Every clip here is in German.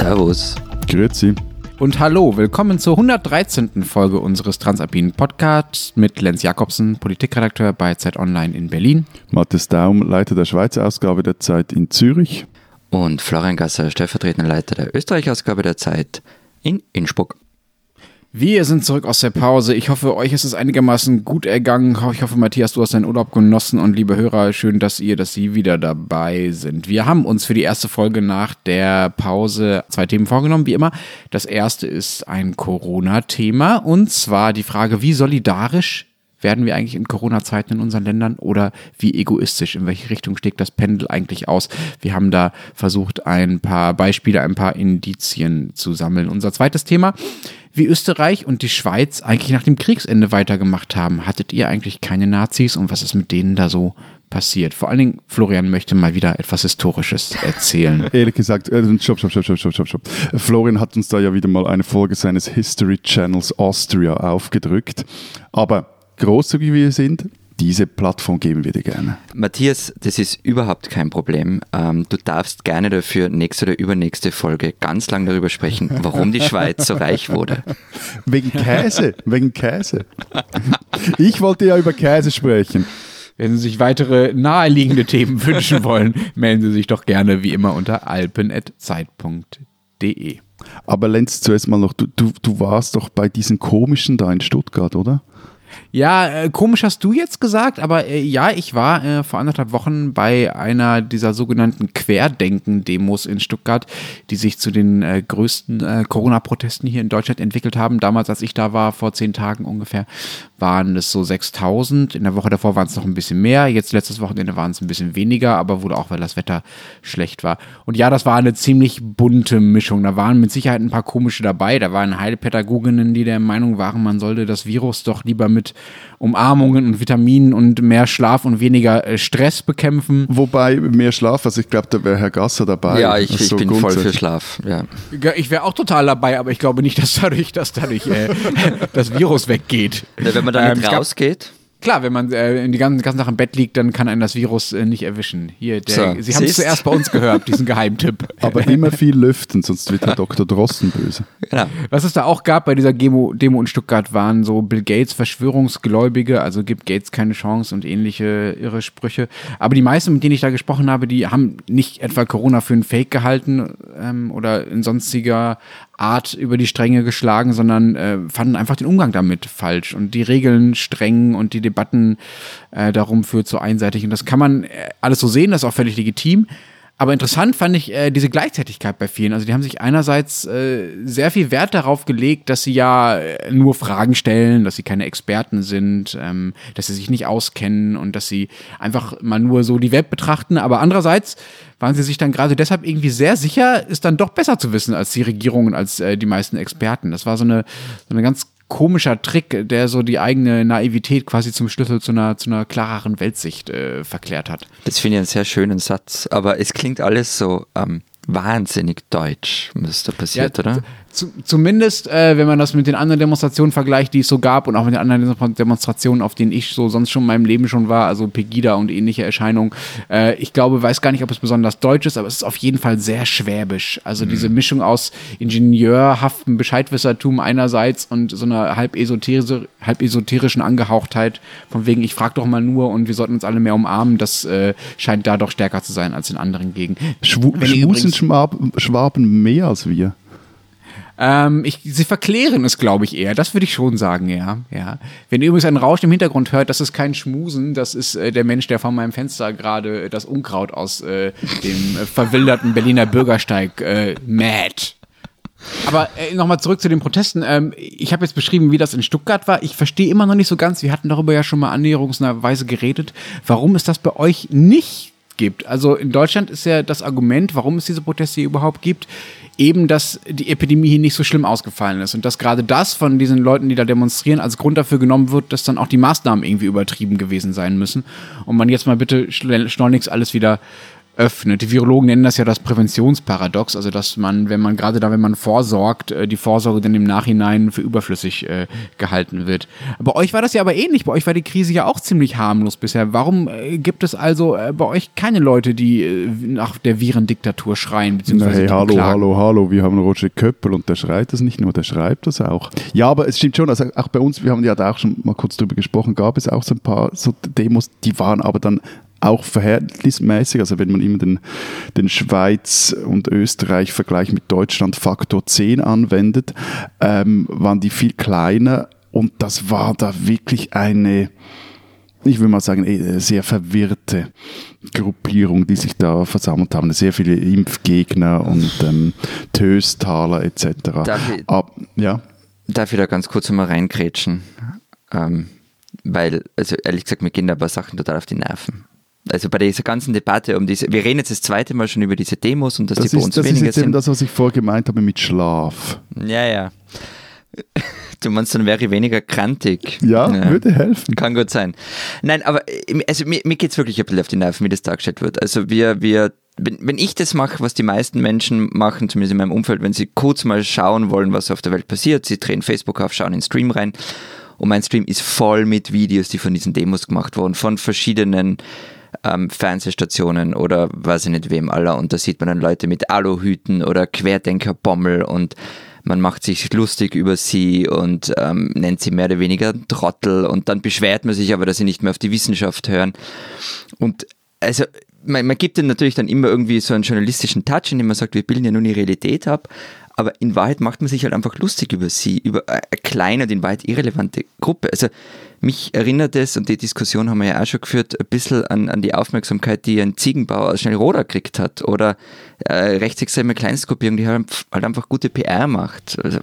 Servus. Grüezi. Und hallo, willkommen zur 113. Folge unseres Transalpinen Podcasts mit Lenz Jakobsen, Politikredakteur bei Zeit Online in Berlin. Matthias Daum, Leiter der Schweizer Ausgabe der Zeit in Zürich. Und Florian Gasser, stellvertretender Leiter der Österreich-Ausgabe der Zeit in Innsbruck. Wir sind zurück aus der Pause. Ich hoffe, euch ist es einigermaßen gut ergangen. Ich hoffe, Matthias, du hast deinen Urlaub genossen und liebe Hörer, schön, dass ihr, dass Sie wieder dabei sind. Wir haben uns für die erste Folge nach der Pause zwei Themen vorgenommen, wie immer. Das erste ist ein Corona-Thema und zwar die Frage, wie solidarisch werden wir eigentlich in Corona-Zeiten in unseren Ländern oder wie egoistisch? In welche Richtung schlägt das Pendel eigentlich aus? Wir haben da versucht, ein paar Beispiele, ein paar Indizien zu sammeln. Unser zweites Thema wie Österreich und die Schweiz eigentlich nach dem Kriegsende weitergemacht haben. Hattet ihr eigentlich keine Nazis und was ist mit denen da so passiert? Vor allen Dingen, Florian möchte mal wieder etwas Historisches erzählen. Ehrlich gesagt, äh, stopp, stopp, stopp, stopp, stopp, stopp. Florian hat uns da ja wieder mal eine Folge seines History Channels Austria aufgedrückt. Aber großzügig wie wir sind, diese Plattform geben wir dir gerne. Matthias, das ist überhaupt kein Problem. Ähm, du darfst gerne dafür nächste oder übernächste Folge ganz lang darüber sprechen, warum die Schweiz so reich wurde. Wegen Käse, wegen Käse. Ich wollte ja über Käse sprechen. Wenn Sie sich weitere naheliegende Themen wünschen wollen, melden Sie sich doch gerne wie immer unter alpen.zeit.de. Aber Lenz, zuerst mal noch, du, du, du warst doch bei diesen komischen da in Stuttgart, oder? Ja, äh, komisch hast du jetzt gesagt, aber äh, ja, ich war äh, vor anderthalb Wochen bei einer dieser sogenannten Querdenken-Demos in Stuttgart, die sich zu den äh, größten äh, Corona-Protesten hier in Deutschland entwickelt haben. Damals, als ich da war, vor zehn Tagen ungefähr, waren es so 6000. In der Woche davor waren es noch ein bisschen mehr. Jetzt letztes Wochenende waren es ein bisschen weniger, aber wohl auch, weil das Wetter schlecht war. Und ja, das war eine ziemlich bunte Mischung. Da waren mit Sicherheit ein paar komische dabei. Da waren Heilpädagoginnen, die der Meinung waren, man sollte das Virus doch lieber mit Umarmungen und Vitaminen und mehr Schlaf und weniger äh, Stress bekämpfen. Wobei mehr Schlaf, also ich glaube, da wäre Herr Gasser dabei. Ja, ich, ich bin voll für Schlaf. Ja. Ich wäre auch total dabei, aber ich glaube nicht, dass dadurch, dass dadurch äh, das Virus weggeht. Ja, wenn man damit ähm, rausgeht. Klar, wenn man äh, die ganze, ganze Nacht im Bett liegt, dann kann einen das Virus äh, nicht erwischen. Hier, der, so, Sie haben es zuerst bei uns gehört, diesen Geheimtipp. Aber immer viel lüften, sonst wird Herr Dr. Drosten böse. Genau. Was es da auch gab bei dieser Demo, Demo in Stuttgart, waren so Bill Gates Verschwörungsgläubige, also gibt Gates keine Chance und ähnliche irre Sprüche. Aber die meisten, mit denen ich da gesprochen habe, die haben nicht etwa Corona für ein Fake gehalten ähm, oder in sonstiger Art über die Stränge geschlagen, sondern äh, fanden einfach den Umgang damit falsch und die Regeln streng und die Debatten äh, darum für zu einseitig. Und das kann man äh, alles so sehen, das ist auch völlig legitim. Aber interessant fand ich äh, diese Gleichzeitigkeit bei vielen. Also die haben sich einerseits äh, sehr viel Wert darauf gelegt, dass sie ja äh, nur Fragen stellen, dass sie keine Experten sind, ähm, dass sie sich nicht auskennen und dass sie einfach mal nur so die Welt betrachten. Aber andererseits waren sie sich dann gerade deshalb irgendwie sehr sicher, ist dann doch besser zu wissen als die Regierung und als äh, die meisten Experten. Das war so eine, so eine ganz komischer Trick, der so die eigene Naivität quasi zum Schlüssel zu einer, zu einer klareren Weltsicht äh, verklärt hat. Das finde ich einen sehr schönen Satz, aber es klingt alles so ähm, wahnsinnig deutsch, was da passiert, ja, oder? Zu, zumindest, äh, wenn man das mit den anderen Demonstrationen vergleicht, die es so gab und auch mit den anderen Demonstrationen, auf denen ich so sonst schon in meinem Leben schon war, also Pegida und ähnliche Erscheinungen. Äh, ich glaube, weiß gar nicht, ob es besonders deutsch ist, aber es ist auf jeden Fall sehr schwäbisch. Also mhm. diese Mischung aus ingenieurhaftem Bescheidwissertum einerseits und so einer halb, esoterische, halb esoterischen Angehauchtheit, von wegen, ich frage doch mal nur und wir sollten uns alle mehr umarmen, das äh, scheint da doch stärker zu sein als in anderen Gegenden. Schwu Schmusen Schwaben mehr als wir. Ähm, ich, sie verklären es, glaube ich, eher. Das würde ich schon sagen, ja. ja. Wenn ihr übrigens ein Rauschen im Hintergrund hört, das ist kein Schmusen, das ist äh, der Mensch, der von meinem Fenster gerade das Unkraut aus äh, dem äh, verwilderten Berliner Bürgersteig äh, mäht. Aber äh, nochmal zurück zu den Protesten. Ähm, ich habe jetzt beschrieben, wie das in Stuttgart war. Ich verstehe immer noch nicht so ganz, wir hatten darüber ja schon mal annäherungsweise geredet, warum es das bei euch nicht gibt. Also in Deutschland ist ja das Argument, warum es diese Proteste hier überhaupt gibt, eben, dass die Epidemie hier nicht so schlimm ausgefallen ist und dass gerade das von diesen Leuten, die da demonstrieren, als Grund dafür genommen wird, dass dann auch die Maßnahmen irgendwie übertrieben gewesen sein müssen und man jetzt mal bitte schleunigst alles wieder öffnet. Die Virologen nennen das ja das Präventionsparadox, also dass man, wenn man gerade da, wenn man vorsorgt, äh, die Vorsorge dann im Nachhinein für überflüssig äh, gehalten wird. Bei euch war das ja aber ähnlich. Bei euch war die Krise ja auch ziemlich harmlos bisher. Warum äh, gibt es also äh, bei euch keine Leute, die äh, nach der Virendiktatur schreien? Beziehungsweise hey, hallo, klagen? hallo, hallo, wir haben Roger Köppel und der schreit das nicht nur, der schreibt das auch. Ja, aber es stimmt schon, also auch bei uns, wir haben ja da auch schon mal kurz drüber gesprochen, gab es auch so ein paar so Demos, die waren aber dann auch verhältnismäßig, also wenn man immer den, den Schweiz- und Österreich-Vergleich mit Deutschland Faktor 10 anwendet, ähm, waren die viel kleiner und das war da wirklich eine, ich würde mal sagen, eh, sehr verwirrte Gruppierung, die sich da versammelt haben. Sehr viele Impfgegner und ähm, Töstaler etc. Darf ich, Ab, ja? darf ich da ganz kurz mal reingrätschen? Ähm, weil, also ehrlich gesagt, mir gehen da ein paar Sachen total auf die Nerven. Also bei dieser ganzen Debatte um diese, wir reden jetzt das zweite Mal schon über diese Demos und dass das die bei uns das weniger ist jetzt eben das, was ich vorher gemeint habe mit Schlaf. Ja, ja. Du meinst, dann wäre ich weniger krantig. Ja, ja, würde helfen. Kann gut sein. Nein, aber also mir, mir geht es wirklich ein bisschen auf die Nerven, wie das dargestellt wird. Also wir, wir wenn, wenn ich das mache, was die meisten Menschen machen, zumindest in meinem Umfeld, wenn sie kurz mal schauen wollen, was auf der Welt passiert, sie drehen Facebook auf, schauen in den Stream rein und mein Stream ist voll mit Videos, die von diesen Demos gemacht wurden, von verschiedenen ähm, Fernsehstationen oder weiß ich nicht wem aller. Und da sieht man dann Leute mit Aluhüten oder Querdenkerbommel und man macht sich lustig über sie und ähm, nennt sie mehr oder weniger Trottel und dann beschwert man sich aber, dass sie nicht mehr auf die Wissenschaft hören. Und also man, man gibt ihnen natürlich dann immer irgendwie so einen journalistischen Touch, indem man sagt, wir bilden ja nur die Realität ab, aber in Wahrheit macht man sich halt einfach lustig über sie, über eine kleine und in Wahrheit irrelevante Gruppe. Also mich erinnert es, und die Diskussion haben wir ja auch schon geführt, ein bisschen an, an die Aufmerksamkeit, die ein Ziegenbauer aus Schnellroda gekriegt hat oder äh, rechtsextreme Kleinstgruppierung, die halt, halt einfach gute PR macht. Also.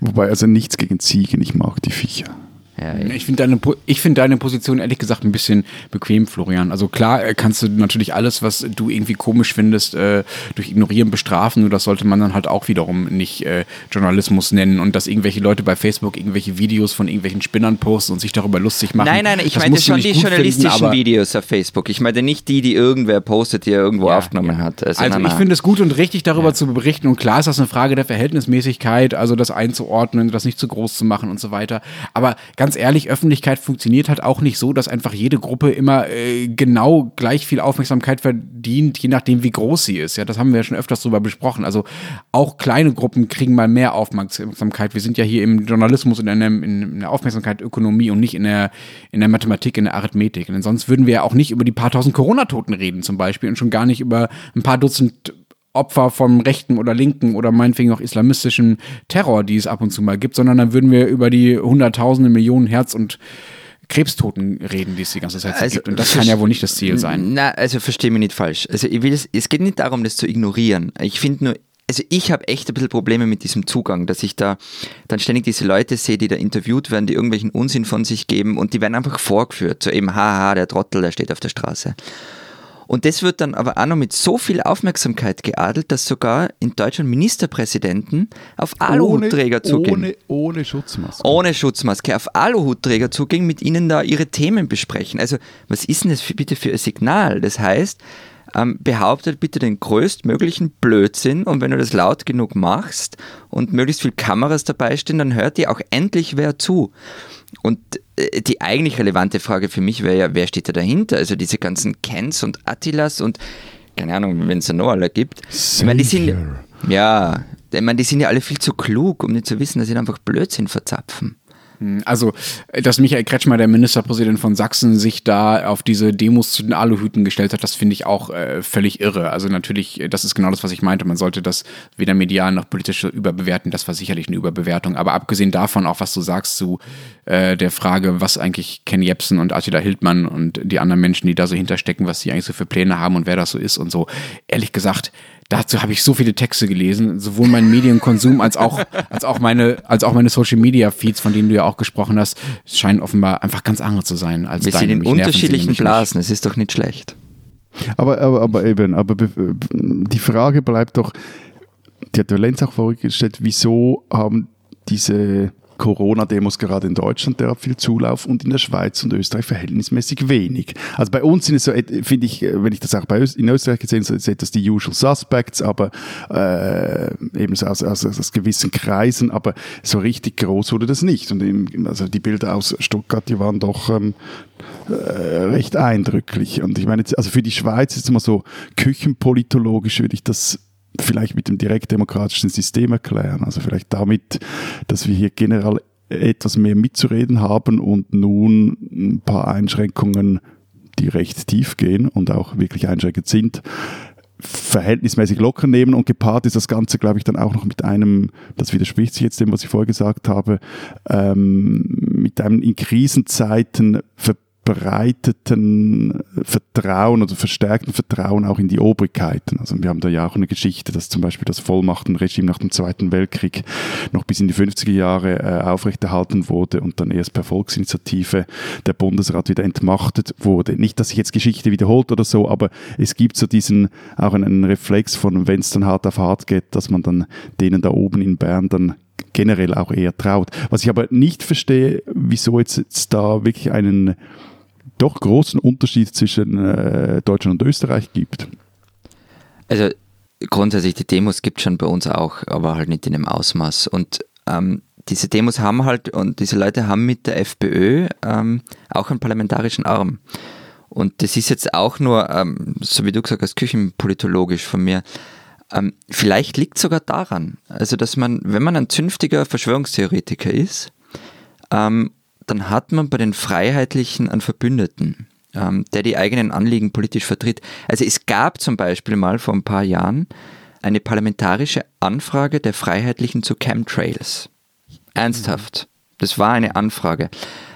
Wobei also nichts gegen Ziegen, ich mag die Viecher. Ja, ich finde deine, find deine Position ehrlich gesagt ein bisschen bequem, Florian. Also klar äh, kannst du natürlich alles, was du irgendwie komisch findest, äh, durch Ignorieren bestrafen. Nur das sollte man dann halt auch wiederum nicht äh, Journalismus nennen und dass irgendwelche Leute bei Facebook irgendwelche Videos von irgendwelchen Spinnern posten und sich darüber lustig machen. Nein, nein, ich meine schon die journalistischen finden, Videos auf Facebook. Ich meine nicht die, die irgendwer postet, die er irgendwo ja, aufgenommen ja. hat. Also, also ich finde es gut und richtig, darüber zu berichten. Und klar ist das eine Frage der Verhältnismäßigkeit, also das einzuordnen, das nicht zu groß zu machen und so weiter. Aber ganz ganz ehrlich, Öffentlichkeit funktioniert halt auch nicht so, dass einfach jede Gruppe immer äh, genau gleich viel Aufmerksamkeit verdient, je nachdem, wie groß sie ist. Ja, das haben wir ja schon öfters drüber besprochen. Also auch kleine Gruppen kriegen mal mehr Aufmerksamkeit. Wir sind ja hier im Journalismus in, einem, in der Aufmerksamkeit Ökonomie und nicht in der, in der Mathematik, in der Arithmetik. Denn sonst würden wir ja auch nicht über die paar tausend Corona-Toten reden zum Beispiel und schon gar nicht über ein paar Dutzend Opfer vom rechten oder linken oder meinetwegen auch islamistischen Terror, die es ab und zu mal gibt, sondern dann würden wir über die Hunderttausende, Millionen Herz- und Krebstoten reden, die es die ganze Zeit also, gibt. Und das kann ja wohl nicht das Ziel sein. Na, also verstehe mich nicht falsch. Also ich will es, es geht nicht darum, das zu ignorieren. Ich finde nur, also ich habe echt ein bisschen Probleme mit diesem Zugang, dass ich da dann ständig diese Leute sehe, die da interviewt werden, die irgendwelchen Unsinn von sich geben und die werden einfach vorgeführt. So eben, haha, der Trottel, der steht auf der Straße. Und das wird dann aber auch noch mit so viel Aufmerksamkeit geadelt, dass sogar in Deutschland Ministerpräsidenten auf Aluhutträger zugehen. Ohne, ohne Schutzmaske. Ohne Schutzmaske, auf Aluhutträger zugehen, mit ihnen da ihre Themen besprechen. Also, was ist denn das für, bitte für ein Signal? Das heißt, ähm, behauptet bitte den größtmöglichen Blödsinn und wenn du das laut genug machst und möglichst viele Kameras dabei stehen, dann hört dir auch endlich wer zu. Und äh, die eigentlich relevante Frage für mich wäre ja, wer steht da dahinter? Also diese ganzen Kens und Attilas und keine Ahnung, wenn es da noch alle gibt. Ich meine, die sind, ja, ich meine, die sind ja alle viel zu klug, um nicht zu wissen, dass sie einfach Blödsinn verzapfen. Hm, also, dass Michael Kretschmer, der Ministerpräsident von Sachsen, sich da auf diese Demos zu den Aluhüten gestellt hat, das finde ich auch äh, völlig irre. Also natürlich, das ist genau das, was ich meinte. Man sollte das weder medial noch politisch überbewerten. Das war sicherlich eine Überbewertung. Aber abgesehen davon, auch was du sagst zu äh, der Frage, was eigentlich Ken Jebsen und Attila Hildmann und die anderen Menschen, die da so hinterstecken, was sie eigentlich so für Pläne haben und wer das so ist und so. Ehrlich gesagt, dazu habe ich so viele Texte gelesen, sowohl mein Medienkonsum als auch, als auch meine, als auch meine Social Media Feeds, von denen du ja auch gesprochen hast, scheinen offenbar einfach ganz andere zu sein als Wir deine. sind in unterschiedlichen Blasen, es ist doch nicht schlecht. Aber, aber, aber eben, aber die Frage bleibt doch, die hat der Lenz auch vorgestellt, wieso haben diese Corona-Demos gerade in Deutschland derart viel Zulauf und in der Schweiz und Österreich verhältnismäßig wenig. Also bei uns sind es so, äh, finde ich, äh, wenn ich das auch bei Öst in Österreich gesehen habe, sind das die Usual Suspects, aber äh, eben so aus, aus, aus gewissen Kreisen, aber so richtig groß wurde das nicht. Und eben, also die Bilder aus Stuttgart, die waren doch ähm, äh, recht eindrücklich. Und ich meine, also für die Schweiz ist es mal so küchenpolitologisch würde ich das vielleicht mit dem direktdemokratischen System erklären. Also vielleicht damit, dass wir hier generell etwas mehr mitzureden haben und nun ein paar Einschränkungen, die recht tief gehen und auch wirklich einschränkend sind, verhältnismäßig locker nehmen und gepaart ist das Ganze, glaube ich, dann auch noch mit einem, das widerspricht sich jetzt dem, was ich vorher gesagt habe, ähm, mit einem in Krisenzeiten ver verbreiteten Vertrauen oder verstärkten Vertrauen auch in die Obrigkeiten. Also wir haben da ja auch eine Geschichte, dass zum Beispiel das Vollmachtenregime nach dem Zweiten Weltkrieg noch bis in die 50er Jahre äh, aufrechterhalten wurde und dann erst per Volksinitiative der Bundesrat wieder entmachtet wurde. Nicht, dass sich jetzt Geschichte wiederholt oder so, aber es gibt so diesen auch einen Reflex von, wenn es dann hart auf hart geht, dass man dann denen da oben in Bern dann generell auch eher traut. Was ich aber nicht verstehe, wieso jetzt, jetzt da wirklich einen doch großen Unterschied zwischen äh, Deutschland und Österreich gibt. Also grundsätzlich die Demos gibt es schon bei uns auch, aber halt nicht in dem Ausmaß. Und ähm, diese Demos haben halt und diese Leute haben mit der FPÖ ähm, auch einen parlamentarischen Arm. Und das ist jetzt auch nur, ähm, so wie du gesagt hast, küchenpolitologisch von mir. Ähm, vielleicht liegt sogar daran, also dass man, wenn man ein zünftiger Verschwörungstheoretiker ist ähm, dann hat man bei den Freiheitlichen einen Verbündeten, ähm, der die eigenen Anliegen politisch vertritt. Also es gab zum Beispiel mal vor ein paar Jahren eine parlamentarische Anfrage der Freiheitlichen zu Chemtrails. Ernsthaft. Das war eine Anfrage.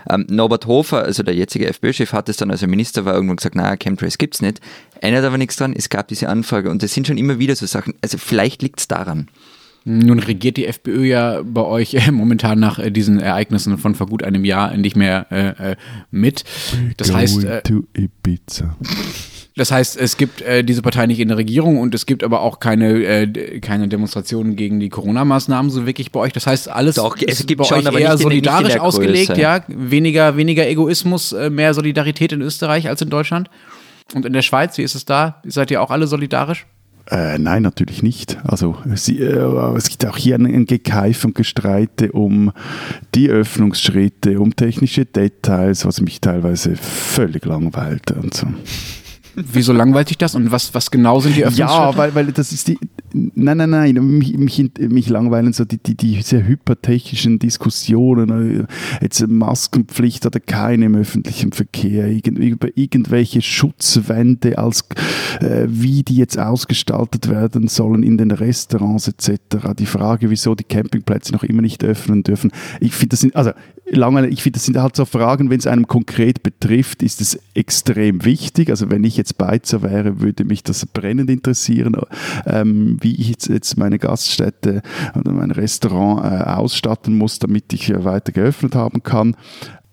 Ähm, Norbert Hofer, also der jetzige FPÖ-Chef, hat es dann, als er Minister war, irgendwann gesagt, naja, Chemtrails gibt es nicht. Ändert aber nichts dran, es gab diese Anfrage und es sind schon immer wieder so Sachen. Also vielleicht liegt es daran. Nun regiert die FPÖ ja bei euch äh, momentan nach äh, diesen Ereignissen von vor gut einem Jahr nicht mehr äh, äh mit. Das heißt, äh, das heißt, es gibt äh, diese Partei nicht in der Regierung und es gibt aber auch keine, keine Demonstrationen gegen die Corona-Maßnahmen so wirklich bei euch. Das heißt, alles Doch, es gibt bei schon, euch eher solidarisch ausgelegt, ja. Weniger, weniger Egoismus, mehr Solidarität in Österreich als in Deutschland. Und in der Schweiz, wie ist es da? Seid ihr auch alle solidarisch? Äh, nein, natürlich nicht. Also sie, äh, es gibt auch hier ein, ein Gekeif und Gestreite um die Öffnungsschritte, um technische Details, was mich teilweise völlig langweilt und so. Wieso langweilt dich das und was, was genau sind die Öffnungsschritte? Ja, weil, weil das ist die. Nein, nein, nein. Mich, mich, mich langweilen so die, die, diese hypertechnischen Diskussionen. Jetzt Maskenpflicht oder keine im öffentlichen Verkehr. Irgend, über irgendwelche Schutzwände, als, äh, wie die jetzt ausgestaltet werden sollen in den Restaurants etc. Die Frage, wieso die Campingplätze noch immer nicht öffnen dürfen. Ich finde, das sind, also langweilig, ich finde, das sind halt so Fragen, wenn es einem konkret betrifft, ist es extrem wichtig. Also wenn ich jetzt Beizer wäre, würde mich das brennend interessieren, ähm, wie ich jetzt, jetzt, meine Gaststätte oder mein Restaurant äh, ausstatten muss, damit ich äh, weiter geöffnet haben kann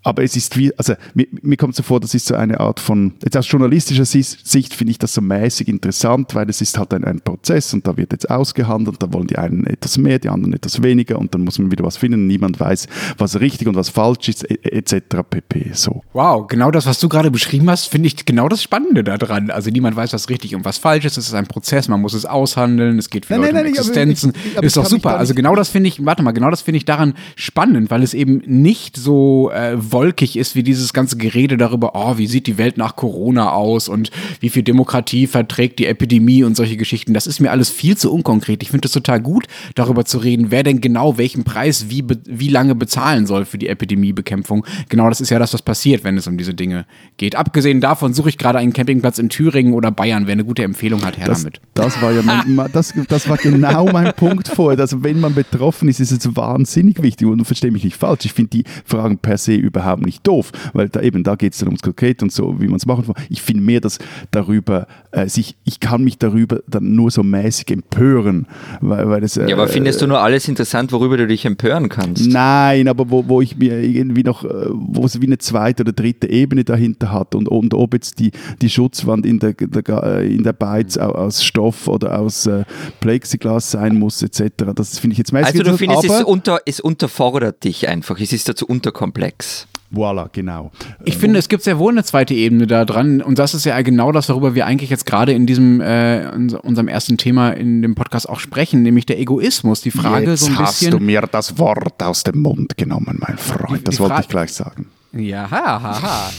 aber es ist wie, also mir, mir kommt so vor, das ist so eine Art von, jetzt aus journalistischer Sicht finde ich das so mäßig interessant, weil es ist halt ein, ein Prozess und da wird jetzt ausgehandelt, da wollen die einen etwas mehr, die anderen etwas weniger und dann muss man wieder was finden, niemand weiß, was richtig und was falsch ist, etc. pp. So. Wow, genau das, was du gerade beschrieben hast, finde ich genau das Spannende daran. Also niemand weiß, was richtig und was falsch ist, es ist ein Prozess, man muss es aushandeln, es geht für nein, Leute nein, nein, um Existenzen, aber, ich, aber ist doch super. Also genau das finde ich, warte mal, genau das finde ich daran spannend, weil es eben nicht so äh, wolkig ist wie dieses ganze Gerede darüber, oh, wie sieht die Welt nach Corona aus und wie viel Demokratie verträgt die Epidemie und solche Geschichten. Das ist mir alles viel zu unkonkret. Ich finde es total gut, darüber zu reden, wer denn genau welchen Preis wie, wie lange bezahlen soll für die Epidemiebekämpfung. Genau das ist ja das, was passiert, wenn es um diese Dinge geht. Abgesehen davon suche ich gerade einen Campingplatz in Thüringen oder Bayern. Wer eine gute Empfehlung hat, her das, damit. Das war ja mein, das, das war genau mein Punkt vorher. Also wenn man betroffen ist, ist es wahnsinnig wichtig und verstehe mich nicht falsch. Ich finde die Fragen per se überhaupt überhaupt nicht doof, weil da eben, da geht es dann ums Konkret und so, wie man es machen will. Ich finde mehr, dass darüber äh, sich, ich kann mich darüber dann nur so mäßig empören, weil, weil das, äh, Ja, aber findest du nur alles interessant, worüber du dich empören kannst? Nein, aber wo, wo ich mir irgendwie noch, äh, wo es wie eine zweite oder dritte Ebene dahinter hat und, und ob jetzt die, die Schutzwand in der, der, äh, in der Beiz aus Stoff oder aus äh, Plexiglas sein muss, etc. Das finde ich jetzt mäßig. Also du findest, es, unter, es unterfordert dich einfach, es ist dazu unterkomplex. Voila, genau. Ich finde, es gibt sehr wohl eine zweite Ebene da dran und das ist ja genau das, worüber wir eigentlich jetzt gerade in diesem äh, unserem ersten Thema in dem Podcast auch sprechen, nämlich der Egoismus. Die Frage jetzt so ein bisschen. hast du mir das Wort aus dem Mund genommen, mein Freund. Das wollte ich gleich sagen. Ja, haha.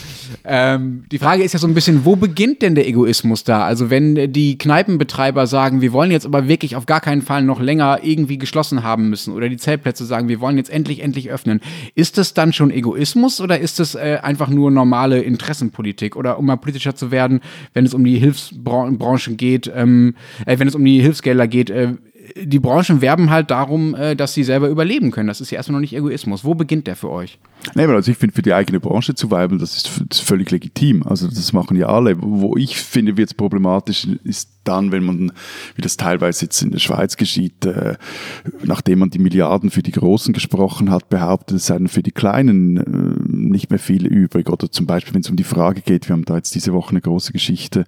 Ähm, die Frage ist ja so ein bisschen, wo beginnt denn der Egoismus da? Also wenn die Kneipenbetreiber sagen, wir wollen jetzt aber wirklich auf gar keinen Fall noch länger irgendwie geschlossen haben müssen oder die Zeltplätze sagen, wir wollen jetzt endlich, endlich öffnen, ist das dann schon Egoismus oder ist das äh, einfach nur normale Interessenpolitik? Oder um mal politischer zu werden, wenn es um die Hilfsbranchen geht, ähm, äh, wenn es um die Hilfsgelder geht, äh, die Branchen werben halt darum, äh, dass sie selber überleben können. Das ist ja erstmal noch nicht Egoismus. Wo beginnt der für euch? Nee, also ich finde, für die eigene Branche zu weibeln, das ist, das ist, völlig legitim. Also das machen ja alle. Wo ich finde, wird es problematisch, ist dann, wenn man, wie das teilweise jetzt in der Schweiz geschieht, äh, nachdem man die Milliarden für die Großen gesprochen hat, behauptet, es seien für die Kleinen äh, nicht mehr viel übrig. Oder zum Beispiel, wenn es um die Frage geht, wir haben da jetzt diese Woche eine große Geschichte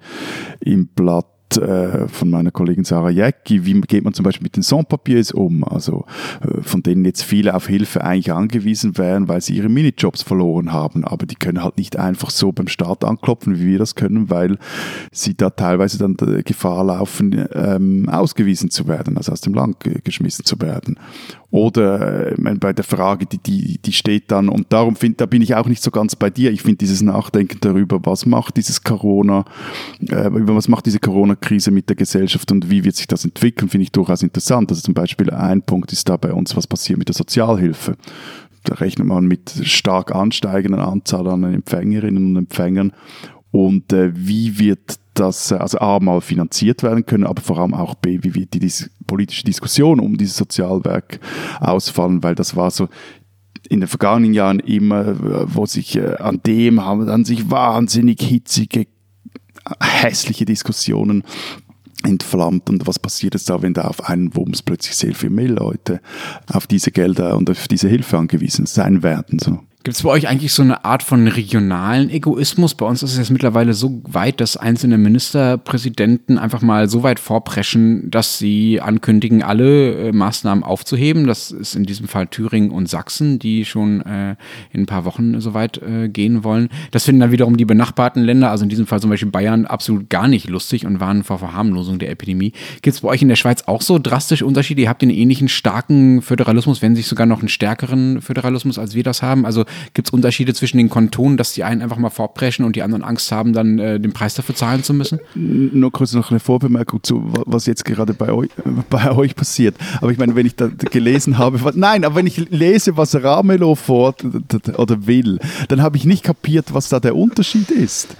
im Blatt äh, von meiner Kollegin Sarah Jäcki, wie geht man zum Beispiel mit den Sans-Papiers um, also äh, von denen jetzt viele auf Hilfe eigentlich angewiesen wären, weil sie ihre Minijobs verloren haben, aber die können halt nicht einfach so beim Staat anklopfen, wie wir das können, weil sie da teilweise dann Gefahr laufen, ähm, ausgewiesen zu werden, also aus dem Land geschmissen zu werden. Oder äh, bei der Frage, die, die, die steht dann, und darum finde, da bin ich auch nicht so ganz bei dir. Ich finde dieses Nachdenken darüber, was macht dieses Corona, äh, was macht diese Corona-Krise mit der Gesellschaft und wie wird sich das entwickeln, finde ich durchaus interessant. Also zum Beispiel ein Punkt ist da bei uns, was passiert mit der Sozialhilfe. Da rechnet man mit stark ansteigenden Anzahl an Empfängerinnen und Empfängern. Und äh, wie wird das also A mal finanziert werden können, aber vor allem auch B, wie wird die dis politische Diskussion um dieses Sozialwerk ausfallen, weil das war so in den vergangenen Jahren immer, wo sich äh, an dem haben dann sich wahnsinnig hitzige, hässliche Diskussionen entflammt und was passiert jetzt da, wenn da auf einen Wumms plötzlich sehr viel mehr Leute auf diese Gelder und auf diese Hilfe angewiesen sein werden. So. Gibt es bei euch eigentlich so eine Art von regionalen Egoismus? Bei uns ist es jetzt mittlerweile so weit, dass einzelne Ministerpräsidenten einfach mal so weit vorpreschen, dass sie ankündigen, alle äh, Maßnahmen aufzuheben. Das ist in diesem Fall Thüringen und Sachsen, die schon äh, in ein paar Wochen so weit äh, gehen wollen. Das finden dann wiederum die benachbarten Länder, also in diesem Fall zum Beispiel Bayern, absolut gar nicht lustig und warnen vor Verharmlosung der Epidemie. Gibt es bei euch in der Schweiz auch so drastische Unterschiede? Ihr habt einen ähnlichen starken Föderalismus, wenn sich sogar noch einen stärkeren Föderalismus, als wir das haben. Also Gibt es Unterschiede zwischen den Kontonen, dass die einen einfach mal vorpreschen und die anderen Angst haben, dann äh, den Preis dafür zahlen zu müssen? Nur kurz noch eine Vorbemerkung zu, was jetzt gerade bei euch, bei euch passiert. Aber ich meine, wenn ich da gelesen habe, was, nein, aber wenn ich lese, was Ramelow fordert oder will, dann habe ich nicht kapiert, was da der Unterschied ist.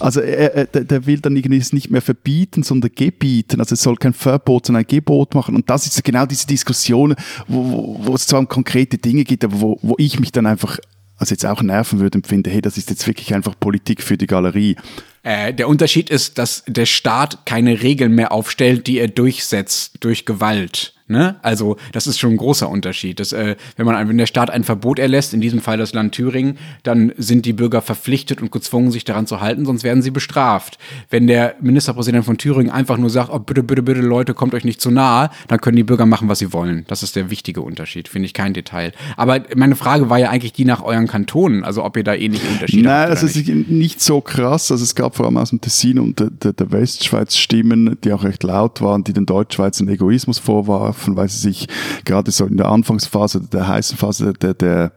Also er, er, der will dann irgendwie es nicht mehr verbieten, sondern gebieten. Also es soll kein Verbot, sondern ein Gebot machen. Und das ist genau diese Diskussion, wo, wo, wo es zwar um konkrete Dinge geht, aber wo, wo ich mich dann einfach also jetzt auch nerven würde, empfinde, hey, das ist jetzt wirklich einfach Politik für die Galerie. Äh, der Unterschied ist, dass der Staat keine Regeln mehr aufstellt, die er durchsetzt durch Gewalt. Ne? Also das ist schon ein großer Unterschied. Dass, äh, wenn man wenn der Staat ein Verbot erlässt, in diesem Fall das Land Thüringen, dann sind die Bürger verpflichtet und gezwungen, sich daran zu halten, sonst werden sie bestraft. Wenn der Ministerpräsident von Thüringen einfach nur sagt, oh, bitte, bitte, bitte, Leute, kommt euch nicht zu nahe, dann können die Bürger machen, was sie wollen. Das ist der wichtige Unterschied, finde ich kein Detail. Aber meine Frage war ja eigentlich die nach euren Kantonen, also ob ihr da ähnliche Unterschiede Nein, habt. Nein, es ist nicht so krass. Also es gab vor allem aus dem Tessin und der, der, der Westschweiz Stimmen, die auch recht laut waren, die den Deutschschweizern Egoismus vorwarfen, weil sie sich gerade so in der Anfangsphase, der heißen Phase der, der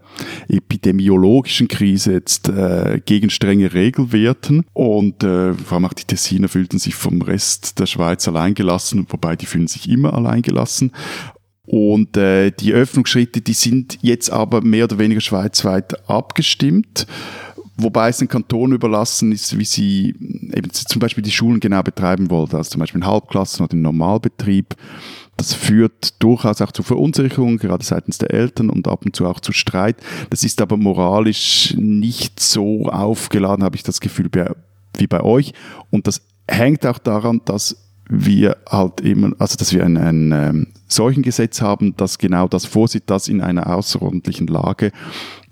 epidemiologischen Krise jetzt äh, gegen strenge Regeln wehrten. Und äh, vor allem auch die Tessiner fühlten sich vom Rest der Schweiz alleingelassen, wobei die fühlen sich immer alleingelassen. Und äh, die Öffnungsschritte, die sind jetzt aber mehr oder weniger schweizweit abgestimmt wobei es den Kanton überlassen ist, wie sie eben zum Beispiel die Schulen genau betreiben wollen, also zum Beispiel in Halbklassen oder im Normalbetrieb. Das führt durchaus auch zu Verunsicherung, gerade seitens der Eltern und ab und zu auch zu Streit. Das ist aber moralisch nicht so aufgeladen, habe ich das Gefühl, wie bei euch. Und das hängt auch daran, dass wir halt eben, also dass wir ein, ein ähm, Seuchengesetz haben, das genau das vorsieht, dass in einer außerordentlichen Lage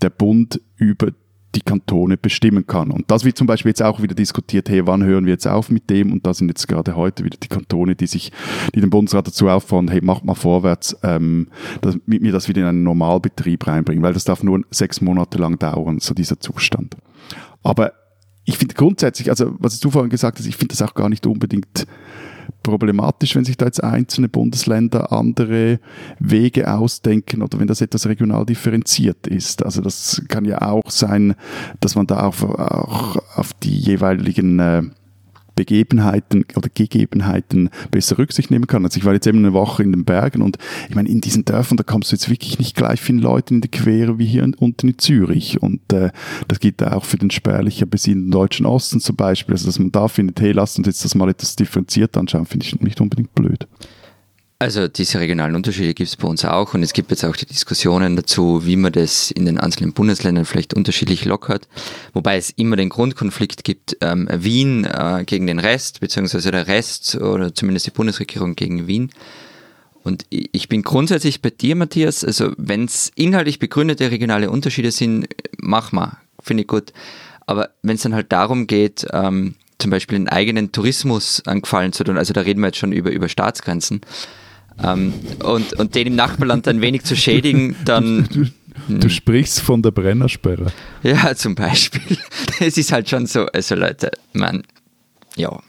der Bund über die Kantone bestimmen kann. Und das wird zum Beispiel jetzt auch wieder diskutiert, hey, wann hören wir jetzt auf mit dem? Und da sind jetzt gerade heute wieder die Kantone, die sich, die den Bundesrat dazu auffordern, hey, macht mal vorwärts, ähm, damit wir das wieder in einen Normalbetrieb reinbringen, weil das darf nur sechs Monate lang dauern, so dieser Zustand. Aber ich finde grundsätzlich, also was du vorhin gesagt hast, ich finde das auch gar nicht unbedingt problematisch, wenn sich da jetzt einzelne Bundesländer andere Wege ausdenken oder wenn das etwas regional differenziert ist. Also das kann ja auch sein, dass man da auch, auch auf die jeweiligen äh, Begebenheiten oder Gegebenheiten besser Rücksicht nehmen kann. Also ich war jetzt eben eine Woche in den Bergen und ich meine, in diesen Dörfern, da kommst du jetzt wirklich nicht gleich vielen Leuten in die Quere wie hier unten in Zürich. Und äh, das gilt auch für den spärlicher besiedelten deutschen Osten zum Beispiel. Also dass man da findet, hey, lasst uns jetzt das mal etwas differenziert anschauen, finde ich nicht unbedingt blöd. Also diese regionalen Unterschiede gibt es bei uns auch und es gibt jetzt auch die Diskussionen dazu, wie man das in den einzelnen Bundesländern vielleicht unterschiedlich lockert, wobei es immer den Grundkonflikt gibt, ähm, Wien äh, gegen den Rest, beziehungsweise der Rest oder zumindest die Bundesregierung gegen Wien. Und ich bin grundsätzlich bei dir, Matthias, also wenn es inhaltlich begründete regionale Unterschiede sind, mach mal, finde ich gut. Aber wenn es dann halt darum geht, ähm, zum Beispiel einen eigenen Tourismus angefallen zu tun, also da reden wir jetzt schon über, über Staatsgrenzen, ähm, und, und den im Nachbarland ein wenig zu schädigen, dann. Du, du, du sprichst von der Brennersperre. Ja, zum Beispiel. Es ist halt schon so, also Leute, man, ja.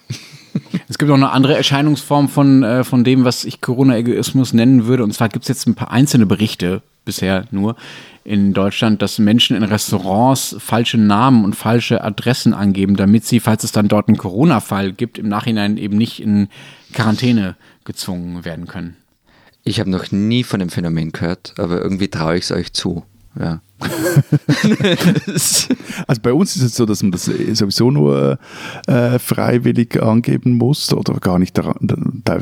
Es gibt auch eine andere Erscheinungsform von, äh, von dem, was ich Corona-Egoismus nennen würde. Und zwar gibt es jetzt ein paar einzelne Berichte, bisher nur, in Deutschland, dass Menschen in Restaurants falsche Namen und falsche Adressen angeben, damit sie, falls es dann dort einen Corona-Fall gibt, im Nachhinein eben nicht in Quarantäne gezwungen werden können. Ich habe noch nie von dem Phänomen gehört, aber irgendwie traue ich es euch zu. Ja. also bei uns ist es so, dass man das sowieso nur äh, freiwillig angeben muss oder gar nicht daran. Da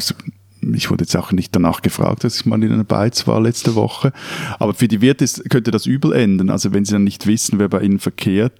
ich wurde jetzt auch nicht danach gefragt, dass ich mal in einer Beiz war letzte Woche. Aber für die Wirte könnte das übel enden. Also wenn sie dann nicht wissen, wer bei ihnen verkehrt,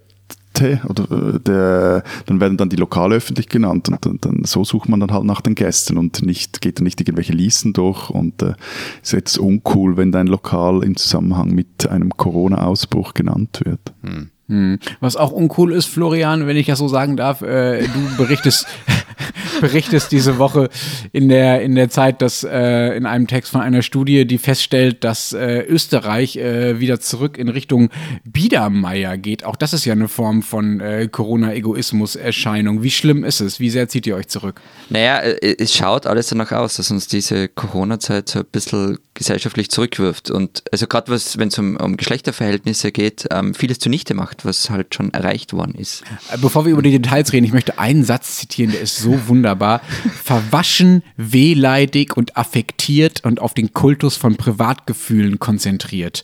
oder äh, der, dann werden dann die Lokale öffentlich genannt und dann, dann, so sucht man dann halt nach den Gästen und nicht, geht dann nicht irgendwelche Listen durch und äh, ist jetzt uncool, wenn dein Lokal im Zusammenhang mit einem Corona-Ausbruch genannt wird. Hm. Hm. Was auch uncool ist, Florian, wenn ich das so sagen darf, äh, du berichtest, berichtest diese Woche in der, in der Zeit, dass äh, in einem Text von einer Studie, die feststellt, dass äh, Österreich äh, wieder zurück in Richtung Biedermeier geht. Auch das ist ja eine Form von äh, Corona-Egoismus-Erscheinung. Wie schlimm ist es? Wie sehr zieht ihr euch zurück? Naja, äh, es schaut alles danach aus, dass uns diese Corona-Zeit so ein bisschen gesellschaftlich zurückwirft. Und also gerade was, wenn es um, um Geschlechterverhältnisse geht, ähm, vieles zunichte macht was halt schon erreicht worden ist. Äh, bevor wir über die Details reden, ich möchte einen Satz zitieren, der ist so wunderbar. Verwaschen, wehleidig und affektiert und auf den Kultus von Privatgefühlen konzentriert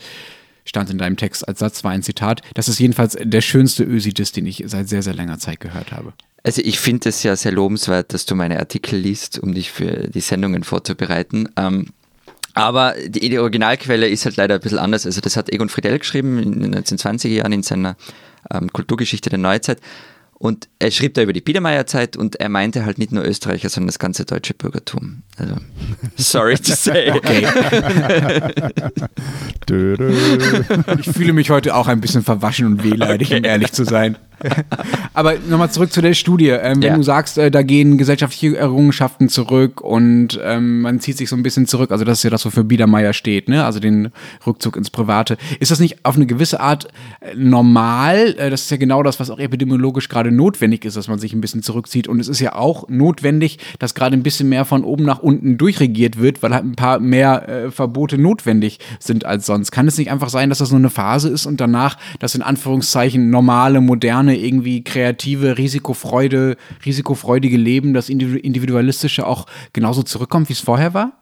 stand in deinem Text als Satz, war ein Zitat. Das ist jedenfalls der schönste Ösidis, den ich seit sehr, sehr langer Zeit gehört habe. Also ich finde es ja sehr lobenswert, dass du meine Artikel liest, um dich für die Sendungen vorzubereiten. Ähm, aber die, die, Originalquelle ist halt leider ein bisschen anders. Also das hat Egon Friedel geschrieben in den 1920er Jahren in seiner ähm, Kulturgeschichte der Neuzeit. Und er schrieb da über die Biedermeierzeit und er meinte halt nicht nur Österreicher, sondern das ganze deutsche Bürgertum. Also, sorry to say. Okay. ich fühle mich heute auch ein bisschen verwaschen und wehleidig, okay. um ehrlich zu sein. Aber nochmal zurück zu der Studie. Ähm, wenn ja. du sagst, äh, da gehen gesellschaftliche Errungenschaften zurück und ähm, man zieht sich so ein bisschen zurück, also das ist ja das, wofür Biedermeier steht, ne? also den Rückzug ins Private. Ist das nicht auf eine gewisse Art äh, normal? Äh, das ist ja genau das, was auch epidemiologisch gerade notwendig ist, dass man sich ein bisschen zurückzieht. Und es ist ja auch notwendig, dass gerade ein bisschen mehr von oben nach unten durchregiert wird, weil halt ein paar mehr äh, Verbote notwendig sind als sonst. Kann es nicht einfach sein, dass das nur eine Phase ist und danach das in Anführungszeichen normale, moderne moderne, irgendwie kreative, Risikofreude, risikofreudige Leben, das Individualistische auch genauso zurückkommt, wie es vorher war?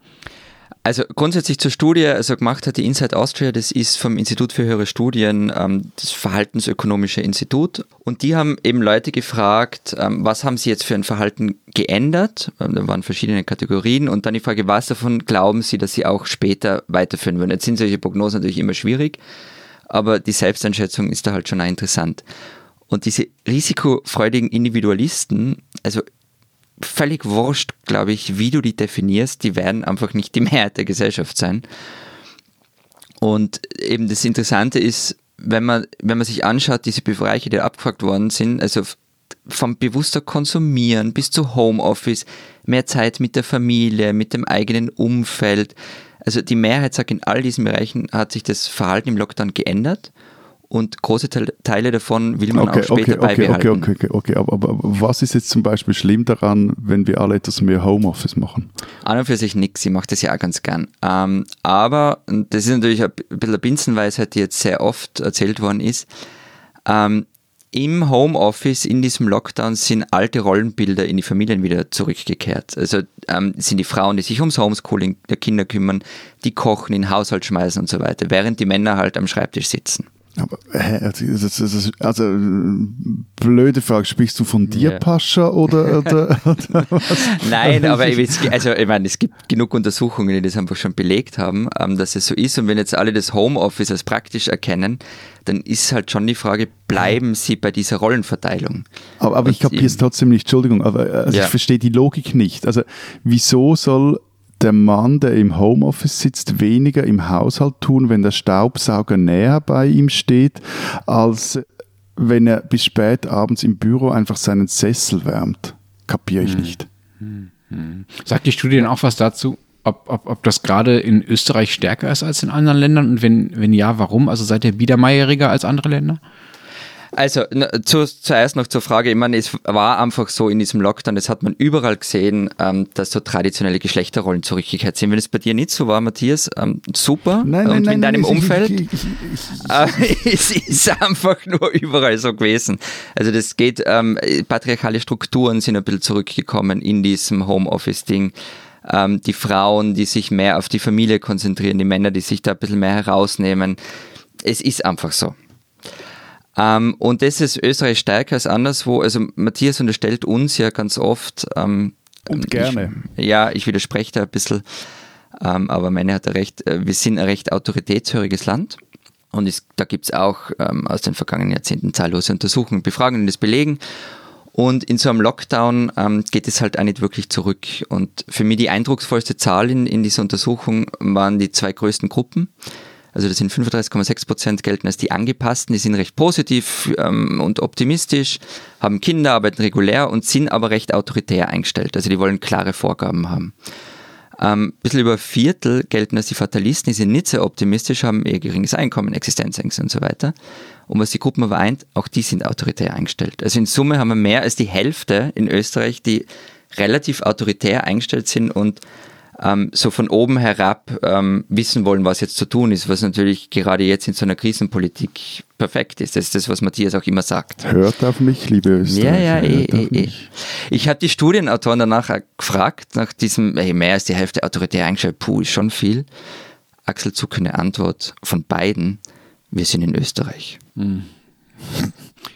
Also grundsätzlich zur Studie, also gemacht hat die Inside Austria, das ist vom Institut für höhere Studien, ähm, das Verhaltensökonomische Institut. Und die haben eben Leute gefragt, ähm, was haben sie jetzt für ein Verhalten geändert? Ähm, da waren verschiedene Kategorien. Und dann die Frage, was davon glauben sie, dass sie auch später weiterführen würden? Jetzt sind solche Prognosen natürlich immer schwierig, aber die Selbsteinschätzung ist da halt schon interessant. Und diese risikofreudigen Individualisten, also völlig wurscht, glaube ich, wie du die definierst, die werden einfach nicht die Mehrheit der Gesellschaft sein. Und eben das Interessante ist, wenn man, wenn man sich anschaut, diese Bereiche, die abgefragt worden sind, also vom bewusster Konsumieren bis zu Homeoffice, mehr Zeit mit der Familie, mit dem eigenen Umfeld. Also die Mehrheit sagt, in all diesen Bereichen hat sich das Verhalten im Lockdown geändert und große Teile davon will man okay, auch später okay, okay, beibehalten. Okay, okay, okay, okay. Aber, aber, was ist jetzt zum Beispiel schlimm daran, wenn wir alle etwas mehr Homeoffice machen? An und für sich nichts, ich mache das ja auch ganz gern. Ähm, aber, und das ist natürlich ein bisschen eine Binsenweisheit, die jetzt sehr oft erzählt worden ist, ähm, im Homeoffice, in diesem Lockdown, sind alte Rollenbilder in die Familien wieder zurückgekehrt. Also ähm, sind die Frauen, die sich ums Homeschooling der Kinder kümmern, die kochen, in den Haushalt schmeißen und so weiter, während die Männer halt am Schreibtisch sitzen. Aber, hä, also, das, das, also, blöde Frage, sprichst du von dir, Ja. Pascha, oder, oder, oder? Nein, aber ich, also, ich meine, es gibt genug Untersuchungen, die das einfach schon belegt haben, ähm, dass es so ist. Und wenn jetzt alle das Homeoffice als praktisch erkennen, dann ist halt schon die Frage, bleiben sie bei dieser Rollenverteilung? Aber, aber ich kapiere es trotzdem nicht, Entschuldigung, aber äh, also Ja. ich verstehe die Logik nicht. Also wieso soll der Mann, der im Homeoffice sitzt, weniger im Haushalt tun, wenn der Staubsauger näher bei ihm steht, als wenn er bis spät abends im Büro einfach seinen Sessel wärmt? Kapiere Hm. ich nicht. Sagt die Studie denn auch was dazu, ob, ob, ob das gerade in Österreich stärker ist als in anderen Ländern? Und wenn, wenn ja, warum? Also seid ihr biedermeieriger als andere Länder? Also zu, zuerst noch zur Frage, ich meine, es war einfach so in diesem Lockdown, das hat man überall gesehen, ähm, dass so traditionelle Geschlechterrollen zurückgekehrt sind. Wenn es bei dir nicht so war, Matthias, ähm, super. Und in deinem ich- Umfeld? Ich, ich, ich, Aber es ist einfach nur überall so gewesen. Also das geht, ähm, patriarchale Strukturen sind ein bisschen zurückgekommen in diesem Homeoffice-Ding. Ähm, die Frauen, die sich mehr auf die Familie konzentrieren, die Männer, die sich da ein bisschen mehr herausnehmen. Es ist einfach so. Ähm, und das ist Österreich stärker als anderswo. Also Matthias unterstellt uns ja ganz oft. Ähm, Und gerne. Ich, ja, ich widerspreche da ein bisschen. Ähm, aber meine hat er recht. Äh, Wir sind ein recht autoritätshöriges Land. Und es, da gibt es auch ähm, aus den vergangenen Jahrzehnten zahllose Untersuchungen, Befragungen, die das belegen. Und in so einem Lockdown ähm, geht es halt auch nicht wirklich zurück. Und für mich die eindrucksvollste Zahl in, in dieser Untersuchung waren die zwei größten Gruppen. Also das sind 35,6 Prozent gelten als die Angepassten, die sind recht positiv ähm, und optimistisch, haben Kinder, arbeiten regulär und sind aber recht autoritär eingestellt. Also die wollen klare Vorgaben haben. Ähm, ein bisschen über Viertel gelten als die Fatalisten, die sind nicht sehr optimistisch, haben eher geringes Einkommen, Existenzängste und so weiter. Und was die Gruppen aber eint, auch die sind autoritär eingestellt. Also in Summe haben wir mehr als die Hälfte in Österreich, die relativ autoritär eingestellt sind und ähm, so von oben herab ähm, wissen wollen, was jetzt zu tun ist, was natürlich gerade jetzt in so einer Krisenpolitik perfekt ist. Das ist das, was Matthias auch immer sagt. hört auf mich, liebe Ja, Österreicher. ja, eh, auf eh, eh. mich. Ich habe die Studienautoren danach gefragt, nach diesem, hey, mehr als die Hälfte autoritär eingestellt, puh, ist schon viel. Axel zuckende Antwort von beiden, wir sind in Österreich.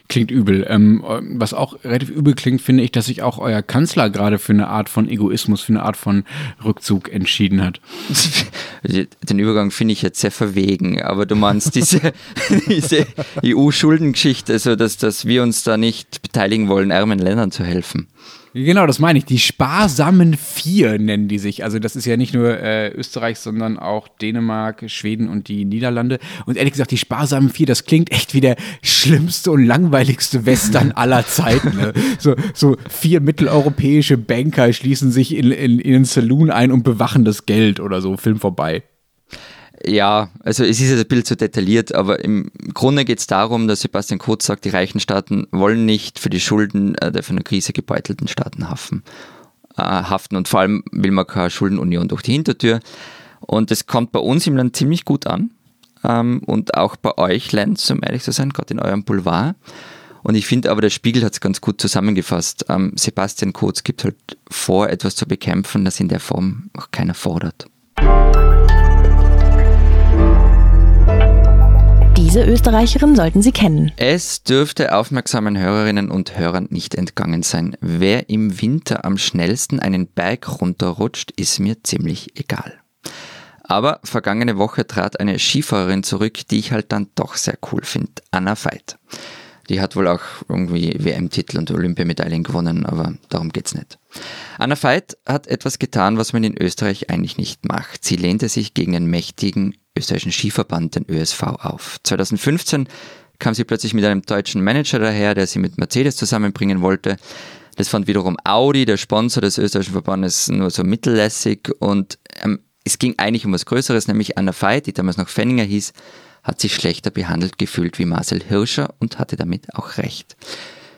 Klingt übel. Ähm, was auch relativ übel klingt, finde ich, dass sich auch euer Kanzler gerade für eine Art von Egoismus, für eine Art von Rückzug entschieden hat. Den Übergang finde ich jetzt sehr verwegen, aber du meinst diese, diese EU-Schuldengeschichte, also dass, dass wir uns da nicht beteiligen wollen, ärmeren Ländern zu helfen. Genau, das meine ich. Die sparsamen Vier nennen die sich. Also das ist ja nicht nur äh, Österreich, sondern auch Dänemark, Schweden und die Niederlande. Und ehrlich gesagt, die sparsamen Vier, das klingt echt wie der schlimmste und langweiligste Western aller Zeiten. Ne? So, so vier mitteleuropäische Banker schließen sich in, in, in einen Saloon ein und bewachen das Geld oder so. Film vorbei. Ja, also es ist jetzt ein bisschen zu detailliert, aber im Grunde geht es darum, dass Sebastian Kurz sagt, die reichen Staaten wollen nicht für die Schulden äh, der von der Krise gebeutelten Staaten haften. Äh, haften und vor allem will man keine Schuldenunion durch die Hintertür. Und das kommt bei uns im Land ziemlich gut an. Ähm, und auch bei euch, Lenz, um ehrlich zu sein, gerade in eurem Boulevard. Und ich finde aber, der Spiegel hat es ganz gut zusammengefasst. Ähm, Sebastian Kurz gibt halt vor, etwas zu bekämpfen, das in der Form auch keiner fordert. Diese Österreicherin sollten Sie kennen. Es dürfte aufmerksamen Hörerinnen und Hörern nicht entgangen sein. Wer im Winter am schnellsten einen Berg runterrutscht, ist mir ziemlich egal. Aber vergangene Woche trat eine Skifahrerin zurück, die ich halt dann doch sehr cool finde. Anna Veit. Die hat wohl auch irgendwie WM-Titel und Olympiamedaillen gewonnen, aber darum geht's nicht. Anna Veit hat etwas getan, was man in Österreich eigentlich nicht macht. Sie lehnte sich gegen den mächtigen österreichischen Skiverband, den ÖSV, auf. 2015 kam sie plötzlich mit einem deutschen Manager daher, der sie mit Mercedes zusammenbringen wollte. Das fand wiederum Audi, der Sponsor des österreichischen Verbandes, nur so mittellässig und ähm, es ging eigentlich um was Größeres, nämlich Anna Veit, die damals noch Fenninger hieß, hat sich schlechter behandelt gefühlt wie Marcel Hirscher und hatte damit auch recht.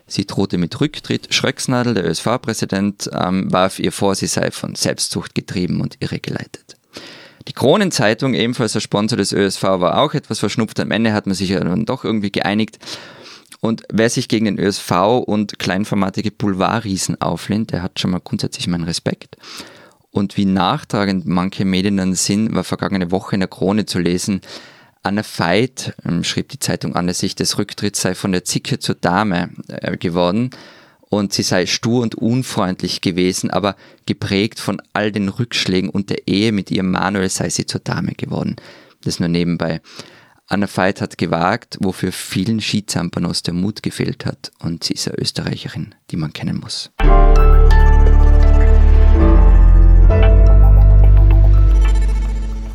Sie drohte mit Rücktritt. Schröcksnadel, der ÖSV-Präsident, ähm, warf ihr vor, sie sei von Selbstzucht getrieben und irregeleitet. Die Kronenzeitung, ebenfalls der Sponsor des ÖSV, war auch etwas verschnupft. Am Ende hat man sich ja dann doch irgendwie geeinigt. Und wer sich gegen den ÖSV und kleinformatige Boulevardriesen auflehnt, der hat schon mal grundsätzlich meinen Respekt. Und wie nachtragend manche Medien dann sind, war vergangene Woche in der Krone zu lesen, Anne Veit, ähm, schrieb die Zeitung an, sich des Rücktritts sei von der Zicke zur Dame äh, geworden und sie sei stur und unfreundlich gewesen, aber geprägt von all den Rückschlägen und der Ehe mit ihrem Manuel sei sie zur Dame geworden. Das nur nebenbei. Anna Veit hat gewagt, wofür vielen Skizampanos der Mut gefehlt hat und sie ist eine Österreicherin, die man kennen muss.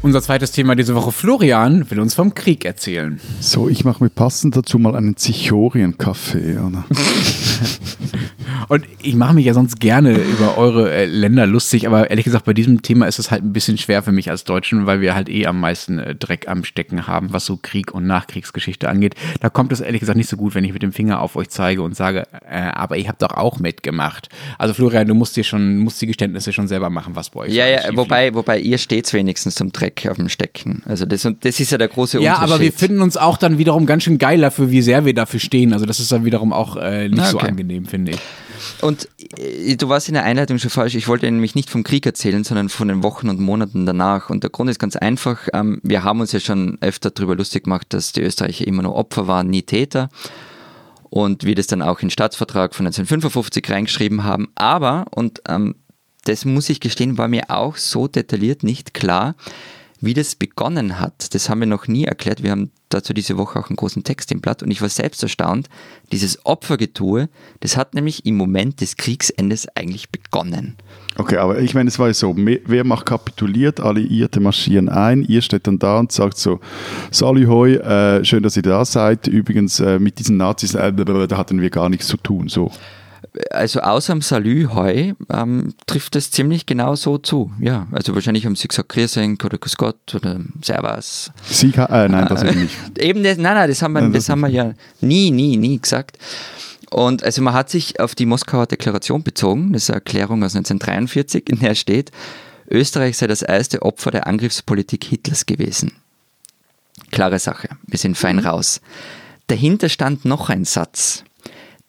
Unser zweites Thema diese Woche. Florian will uns vom Krieg erzählen. So, ich mache mir passend dazu mal einen Zichorien-Kaffee. Und ich mache mich ja sonst gerne über eure äh, Länder lustig, aber ehrlich gesagt, bei diesem Thema ist es halt ein bisschen schwer für mich als Deutschen, weil wir halt eh am meisten äh, Dreck am Stecken haben, was so Krieg und Nachkriegsgeschichte angeht. Da kommt es ehrlich gesagt nicht so gut, wenn ich mit dem Finger auf euch zeige und sage, äh, aber ihr habt doch auch mitgemacht. Also Florian, du musst dir schon, musst die Geständnisse schon selber machen, was bei euch Ja, ja, wobei, wobei ihr steht wenigstens zum Dreck auf dem Stecken. Also das, das ist ja der große Unterschied. Ja, aber wir finden uns auch dann wiederum ganz schön geil dafür, wie sehr wir dafür stehen. Also das ist dann wiederum auch äh, nicht okay. so angenehm, finde ich. Und äh, du warst in der Einleitung schon falsch. Ich wollte nämlich nicht vom Krieg erzählen, sondern von den Wochen und Monaten danach. Und der Grund ist ganz einfach. Ähm, wir haben uns ja schon öfter darüber lustig gemacht, dass die Österreicher immer nur Opfer waren, nie Täter. Und wir das dann auch in den Staatsvertrag von 1955 reingeschrieben haben. Aber, und ähm, das muss ich gestehen, war mir auch so detailliert nicht klar, wie das begonnen hat, das haben wir noch nie erklärt. Wir haben dazu diese Woche auch einen großen Text im Blatt und ich war selbst erstaunt. Dieses Opfergetue, das hat nämlich im Moment des Kriegsendes eigentlich begonnen. Okay, aber ich meine, es war so, wer macht kapituliert, Alliierte marschieren ein, ihr steht dann da und sagt so, Salü hoi, äh, schön, dass ihr da seid, übrigens äh, mit diesen Nazis, äh, da hatten wir gar nichts zu tun, so also außer am Salü heu ähm, trifft es ziemlich genau so zu. Ja, also wahrscheinlich haben sie gesagt Grüßenk oder Grüß Gott oder Servus. Sie, äh, nein, das eben nicht. Eben, das, nein, nein, das haben wir, nein, das, das haben wir ja nie, nie, nie gesagt. Und also man hat sich auf die Moskauer Deklaration bezogen, das ist eine Erklärung aus 1943, in der steht, Österreich sei das erste Opfer der Angriffspolitik Hitlers gewesen. Klare Sache, wir sind fein mhm. raus. Dahinter stand noch ein Satz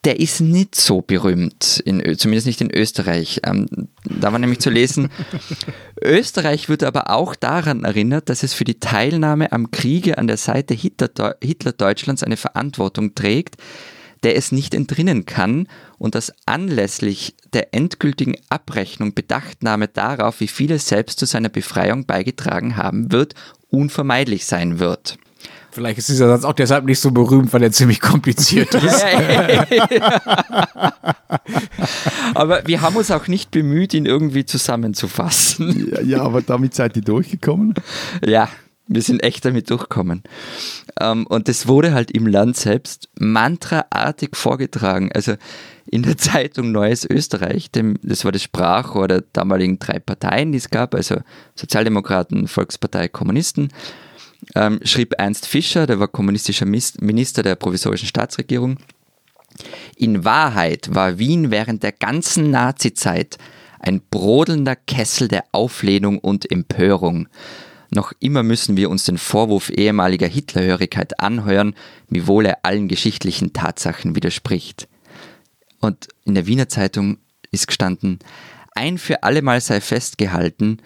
der ist nicht so berühmt, in, zumindest nicht in Österreich. Ähm, da war nämlich zu lesen, Österreich wird aber auch daran erinnert, dass es für die Teilnahme am Kriege an der Seite Hitler, Hitler-Deutschlands eine Verantwortung trägt, der es nicht entrinnen kann und dass anlässlich der endgültigen Abrechnung Bedachtnahme darauf, wie viele selbst zu seiner Befreiung beigetragen haben wird, unvermeidlich sein wird. Vielleicht ist dieser Satz auch deshalb nicht so berühmt, weil er ziemlich kompliziert ist. aber wir haben uns auch nicht bemüht, ihn irgendwie zusammenzufassen. Ja, ja aber damit seid ihr durchgekommen? Ja, wir sind echt damit durchgekommen. Ähm, und das wurde halt im Land selbst mantraartig vorgetragen. Also in der Zeitung Neues Österreich, dem, das war das Sprachrohr der damaligen drei Parteien, die es gab, also Sozialdemokraten, Volkspartei, Kommunisten ähm, schrieb Ernst Fischer, der war kommunistischer Minister der provisorischen Staatsregierung. In Wahrheit war Wien während der ganzen Nazizeit ein brodelnder Kessel der Auflehnung und Empörung. Noch immer müssen wir uns den Vorwurf ehemaliger Hitlerhörigkeit anhören, wiewohl er allen geschichtlichen Tatsachen widerspricht. Und in der Wiener Zeitung ist gestanden, ein für allemal sei festgehalten,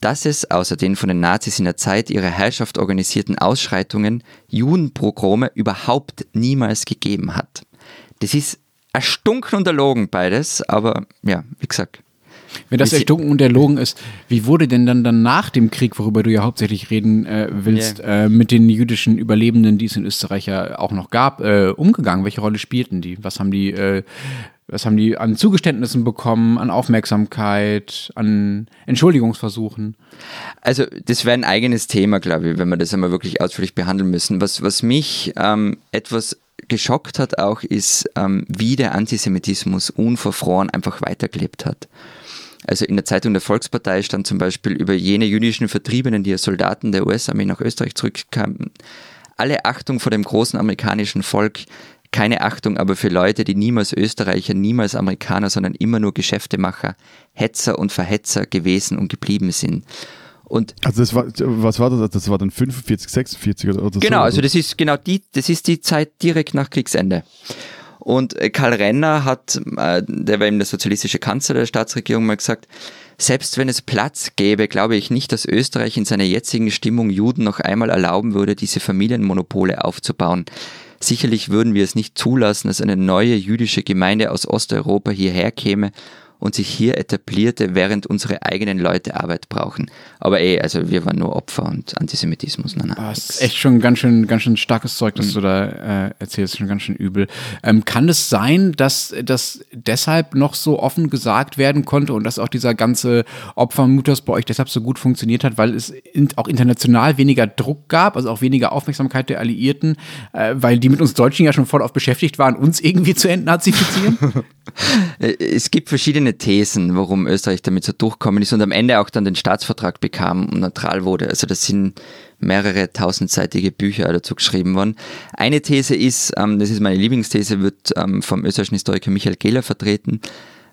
dass es außer den von den Nazis in der Zeit ihrer Herrschaft organisierten Ausschreitungen Judenpogrome überhaupt niemals gegeben hat. Das ist erstunken und erlogen beides, aber ja, wie gesagt. Wenn das erstunken und erlogen ist, wie wurde denn dann, dann nach dem Krieg, worüber du ja hauptsächlich reden äh, willst, äh, mit den jüdischen Überlebenden, die es in Österreich ja auch noch gab, äh, umgegangen? Welche Rolle spielten die? Was haben die, äh, was haben die an Zugeständnissen bekommen, an Aufmerksamkeit, an Entschuldigungsversuchen? Also das wäre ein eigenes Thema, glaube ich, wenn wir das einmal wirklich ausführlich behandeln müssen. Was, was mich ähm, etwas geschockt hat auch, ist, ähm, wie der Antisemitismus unverfroren einfach weitergelebt hat. Also in der Zeitung der Volkspartei stand zum Beispiel über jene jüdischen Vertriebenen, die als Soldaten der US-Armee nach Österreich zurückkamen. Alle Achtung vor dem großen amerikanischen Volk, keine Achtung aber für Leute, die niemals Österreicher, niemals Amerikaner, sondern immer nur Geschäftemacher, Hetzer und Verhetzer gewesen und geblieben sind. Und Also das war, was war das? Das war dann 45, 46 oder, oder so? Genau, also das ist genau die, das ist die Zeit direkt nach Kriegsende. Und äh, Karl Renner hat, äh, der war eben der sozialistische Kanzler der Staatsregierung, mal gesagt, selbst wenn es Platz gäbe, glaube ich nicht, dass Österreich in seiner jetzigen Stimmung Juden noch einmal erlauben würde, diese Familienmonopole aufzubauen. Sicherlich würden wir es nicht zulassen, dass eine neue jüdische Gemeinde aus Osteuropa hierher käme und sich hier etablierte, während unsere eigenen Leute Arbeit brauchen. Aber eh, also wir waren nur Opfer und Antisemitismus. Nein, nein, Ah, das nix. ist echt schon ganz schön, ganz schön starkes Zeug, das du da äh, erzählst, schon ganz schön übel. Ähm, kann es sein, dass das deshalb noch so offen gesagt werden konnte und dass auch dieser ganze Opfermythos bei euch deshalb so gut funktioniert hat, weil es in, auch international weniger Druck gab, also auch weniger Aufmerksamkeit der Alliierten, äh, weil die mit uns Deutschen ja schon voll auf beschäftigt waren, uns irgendwie zu entnazifizieren? Äh, Es gibt verschiedene Thesen, warum Österreich damit so durchkommen ist und am Ende auch dann den Staatsvertrag bekam und neutral wurde. Also das sind mehrere tausendseitige Bücher dazu geschrieben worden. Eine These ist, ähm, das ist meine Lieblingsthese, wird ähm, vom österreichischen Historiker Michael Gehler vertreten,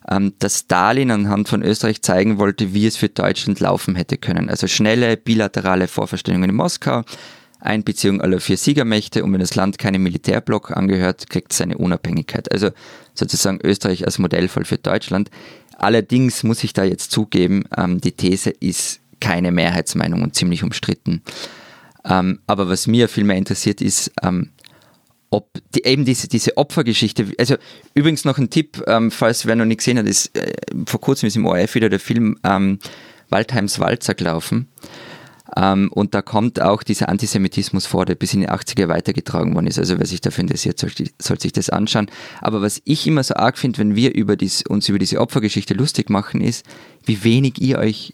ähm, dass Stalin anhand von Österreich zeigen wollte, wie es für Deutschland laufen hätte können. Also schnelle bilaterale Vorverstellungen in Moskau, Einbeziehung aller vier Siegermächte und wenn das Land keinem Militärblock angehört, kriegt es seine Unabhängigkeit. Also sozusagen Österreich als Modellfall für Deutschland. Allerdings muss ich da jetzt zugeben, ähm, die These ist keine Mehrheitsmeinung und ziemlich umstritten. Ähm, aber was mir viel mehr interessiert ist, ähm, ob die, eben diese, diese Opfergeschichte, also übrigens noch ein Tipp, ähm, falls wer noch nicht gesehen hat, ist, äh, vor kurzem ist im ORF wieder der Film ähm, Waldheims Walzer gelaufen. Ähm, und da kommt auch dieser Antisemitismus vor, der bis in die 80er weitergetragen worden ist. Also wer sich dafür interessiert, soll, soll sich das anschauen. Aber was ich immer so arg finde, wenn wir über dies, uns über diese Opfergeschichte lustig machen, ist, wie wenig ihr euch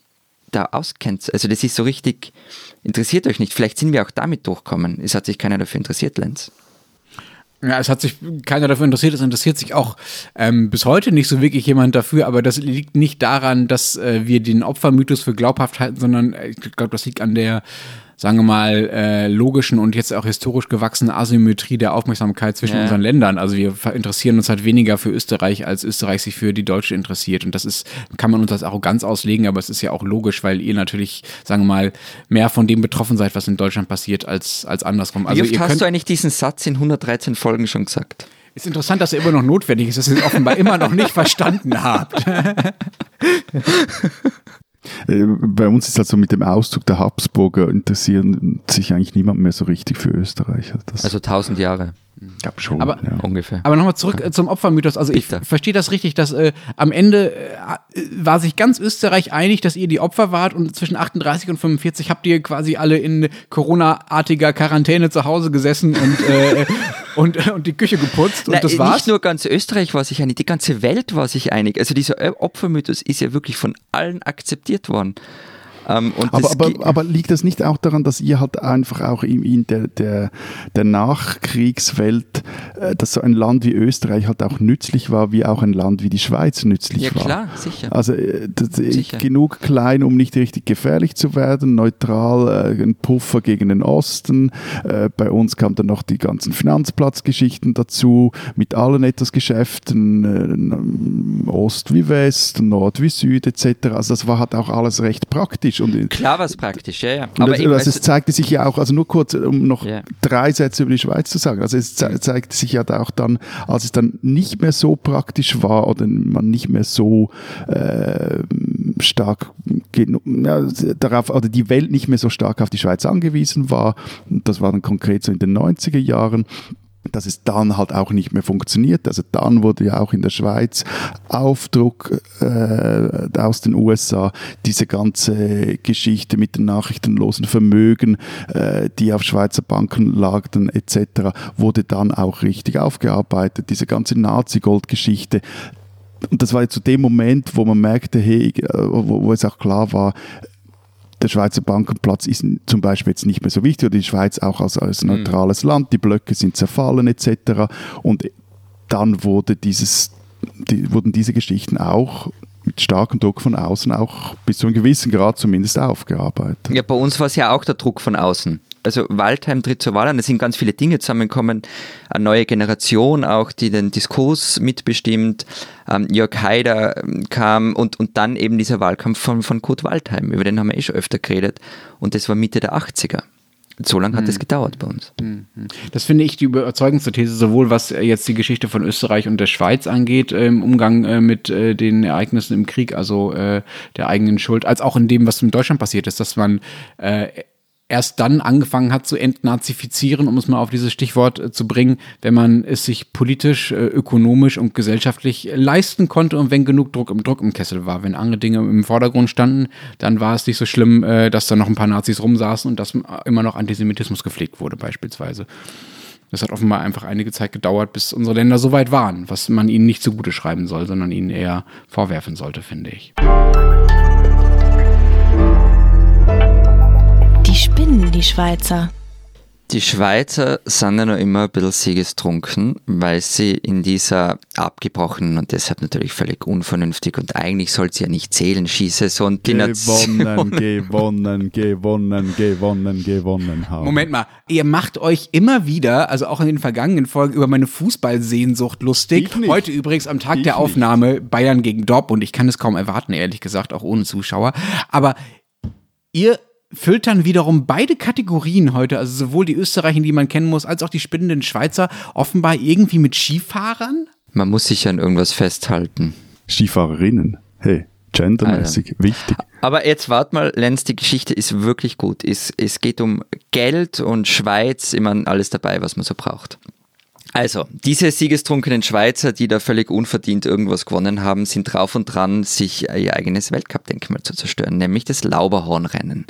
da auskennt. Also das ist so richtig, interessiert euch nicht. Vielleicht sind wir auch damit durchkommen. Es hat sich keiner dafür interessiert, Lenz. Ja, es hat sich keiner dafür interessiert. Es interessiert sich auch ähm, bis heute nicht so wirklich jemand dafür, aber das liegt nicht daran, dass äh, wir den Opfermythos für glaubhaft halten, sondern äh, ich glaube, das liegt an der, sagen wir mal, äh, logischen und jetzt auch historisch gewachsenen Asymmetrie der Aufmerksamkeit zwischen Ja. unseren Ländern. Also wir interessieren uns halt weniger für Österreich, als Österreich sich für die Deutsche interessiert. Und das ist, kann man uns als Arroganz auslegen, aber es ist ja auch logisch, weil ihr natürlich, sagen wir mal, mehr von dem betroffen seid, was in Deutschland passiert, als, als andersrum. Also Wie oft ihr hast du eigentlich diesen Satz in 113 Folgen schon gesagt? ist interessant, dass er immer noch notwendig ist, dass ihr es offenbar immer noch nicht verstanden habt. Äh, Bei uns ist halt so mit dem Auszug der Habsburger interessieren sich eigentlich niemand mehr so richtig für Österreich. Das Also 1000 Jahre gab schon. Aber- ja. ungefähr. Aber nochmal zurück äh, zum Opfermythos. Also ich Bitte. verstehe das richtig, dass äh, am Ende äh, war sich ganz Österreich einig, dass ihr die Opfer wart und zwischen 38 und 45 habt ihr quasi alle in Corona-artiger Quarantäne zu Hause gesessen und, äh, und, äh, und die Küche geputzt und Nein, das war's. Nicht nur ganz Österreich war sich einig, die ganze Welt war sich einig. Also dieser Opfermythos ist ja wirklich von allen akzeptiert worden. Ähm, Aber, aber, aber liegt das nicht auch daran, dass ihr halt einfach auch in, in der, der, der Nachkriegswelt, äh, dass so ein Land wie Österreich halt auch nützlich war, wie auch ein Land wie die Schweiz nützlich ja war? klar, sicher. Also äh, das, äh, Sicher. genug klein, um nicht richtig gefährlich zu werden, neutral, äh, ein Puffer gegen den Osten. Äh, bei uns kamen dann noch die ganzen Finanzplatzgeschichten dazu, mit allen etwas Geschäften, äh, Ost wie West, Nord wie Süd etc. Also das war halt auch alles recht praktisch. Und, und Klar war es praktisch, ja, ja. eben, das, also- es zeigte sich ja auch, also nur kurz, um noch Ja. drei Sätze über die Schweiz zu sagen. Also es ze zeigte sich ja auch dann, als es dann nicht mehr so praktisch war oder man nicht mehr so äh, stark ja, darauf, oder die Welt nicht mehr so stark auf die Schweiz angewiesen war. Das war dann konkret so in den 90er Jahren dass es dann halt auch nicht mehr funktioniert. Also dann wurde ja auch in der Schweiz Aufdruck äh, aus den USA, diese ganze Geschichte mit den nachrichtenlosen Vermögen, äh, die auf Schweizer Banken lagen etc., wurde dann auch richtig aufgearbeitet. Diese ganze Nazi-Gold-Geschichte. Und das war jetzt zu dem Moment, wo man merkte, hey, äh, wo, wo es auch klar war, der Schweizer Bankenplatz ist zum Beispiel jetzt nicht mehr so wichtig oder die Schweiz auch als, als mhm. neutrales mhm. Land, die Blöcke sind zerfallen etc. Und dann wurde dieses, die, wurden diese Geschichten auch mit starkem Druck von außen auch bis zu einem gewissen Grad zumindest aufgearbeitet. Ja, bei uns war es ja auch der Druck von außen also Waldheim tritt zur Wahl an, es sind ganz viele Dinge zusammengekommen, eine neue Generation auch, die den Diskurs mitbestimmt, ähm, Jörg Haider ähm, kam und, und dann eben dieser Wahlkampf von, von Kurt Waldheim, über den haben wir eh schon öfter geredet und das war Mitte der 80er. So lange hat es mhm. gedauert bei uns. Mhm. Das finde ich die überzeugendste These, sowohl was jetzt die Geschichte von Österreich und der Schweiz angeht, äh, im Umgang äh, mit äh, den Ereignissen im Krieg, also äh, der eigenen Schuld, als auch in dem, was in Deutschland passiert ist, dass man äh, erst dann angefangen hat zu entnazifizieren, um es mal auf dieses Stichwort äh, zu bringen, wenn man es sich politisch, äh, ökonomisch und gesellschaftlich leisten konnte und wenn genug Druck im Druck im Kessel war. Wenn andere Dinge im Vordergrund standen, dann war es nicht so schlimm, äh, dass da noch ein paar Nazis rumsaßen und dass immer noch Antisemitismus gepflegt wurde beispielsweise. Das hat offenbar einfach einige Zeit gedauert, bis unsere Länder so weit waren, was man ihnen nicht zugute schreiben soll, sondern ihnen eher vorwerfen sollte, finde ich. Spinnen die Schweizer? Die Schweizer sind ja noch immer ein bisschen siegestrunken, weil sie in dieser abgebrochenen und deshalb natürlich völlig unvernünftig und eigentlich soll sie ja nicht zählen, schieße so ein Gewonnen, gewonnen, gewonnen, gewonnen, gewonnen haben. Moment mal, ihr macht euch immer wieder, also auch in den vergangenen Folgen, über meine Fußballsehnsucht lustig. Heute übrigens am Tag ich der Aufnahme nicht. Bayern gegen Dortmund. Ich kann es kaum erwarten, ehrlich gesagt, auch ohne Zuschauer. Aber ihr füllt dann wiederum beide Kategorien heute, also sowohl die Österreicher, die man kennen muss, als auch die spinnenden Schweizer, offenbar irgendwie mit Skifahrern? Man muss sich an irgendwas festhalten. Skifahrerinnen, hey, gendermäßig, Alter. wichtig. Aber jetzt wart mal, Lenz, die Geschichte ist wirklich gut. Es, es geht um Geld und Schweiz, immer alles dabei, was man so braucht. Also, diese siegestrunkenen Schweizer, die da völlig unverdient irgendwas gewonnen haben, sind drauf und dran, sich ihr eigenes Weltcup-Denkmal zu zerstören, nämlich das Lauberhornrennen.